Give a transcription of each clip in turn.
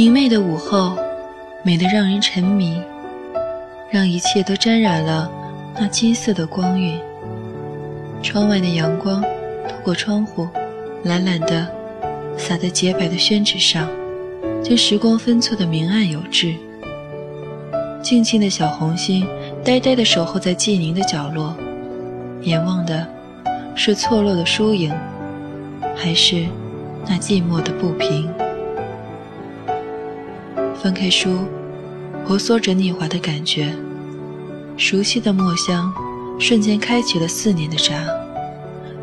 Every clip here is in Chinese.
明媚的午后，美得让人沉迷，让一切都沾染了那金色的光晕。窗外的阳光透过窗户，懒懒地洒在洁白的宣纸上，将时光分错的明暗有致。静静的小红心，呆呆地守候在寂宁的角落，眼望的是错落的疏影，还是那寂寞的不平？翻开书，婆娑着逆滑的感觉，熟悉的墨香瞬间开启了四年的闸，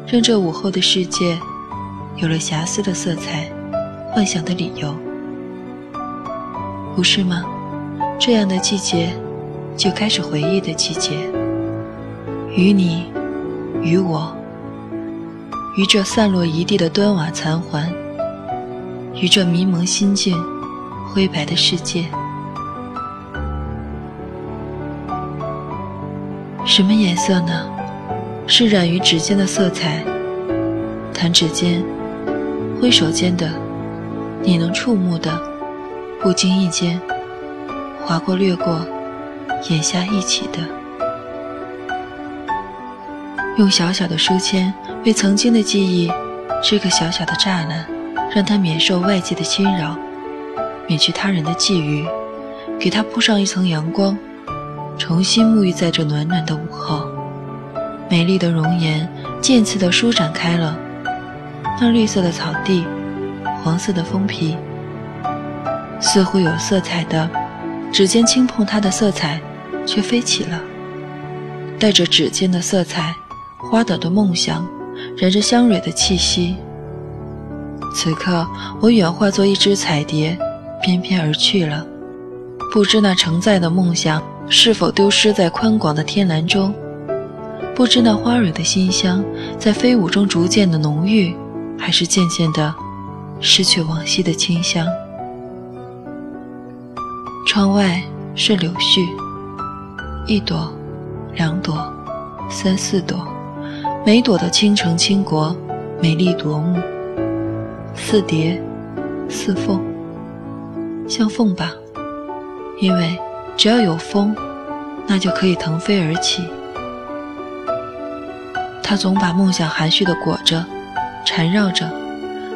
让这午后的世界有了瑕疵的色彩，幻想的理由，不是吗？这样的季节，就开始回忆的季节。与你，与我，与这散落一地的端瓦残垣，与这迷蒙心境。灰白的世界，什么颜色呢？是染于指尖的色彩。弹指间，挥手间的，你能触目的，不经意间，划过掠过，眼下一起的。用小小的书签为曾经的记忆织个小小的栅栏，让它免受外界的侵扰。免去他人的觊觎，给他铺上一层阳光，重新沐浴在这暖暖的午后。美丽的容颜渐次地舒展开了，那绿色的草地，黄色的封皮，似乎有色彩的，指尖轻碰它的色彩，却飞起了，带着指尖的色彩，花朵的梦想，染着香蕊的气息。此刻，我远化作一只彩蝶。翩翩而去了，不知那承载的梦想是否丢失在宽广的天蓝中，不知那花蕊的馨香在飞舞中逐渐的浓郁，还是渐渐的失去往昔的清香。窗外是柳絮，一朵，两朵，三四朵，每朵的倾城倾国，美丽夺目。似蝶，似凤。像凤吧，因为只要有风，那就可以腾飞而起。它总把梦想含蓄地裹着，缠绕着，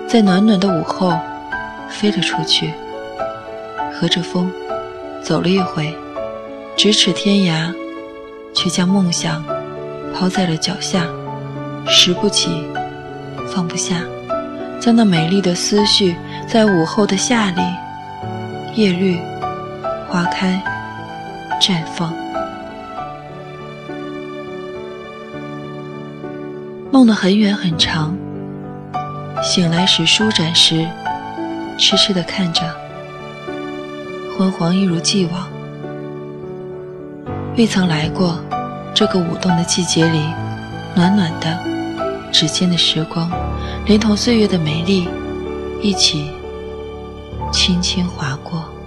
在暖暖的午后飞了出去，和着风走了一回，咫尺天涯，却将梦想抛在了脚下，拾不起，放不下，将那美丽的思绪在午后的夏里。叶绿，花开，绽放。梦得很远很长，醒来时舒展时，痴痴的看着，昏黄一如既往。未曾来过这个舞动的季节里，暖暖的指尖的时光，连同岁月的美丽，一起。轻轻划过。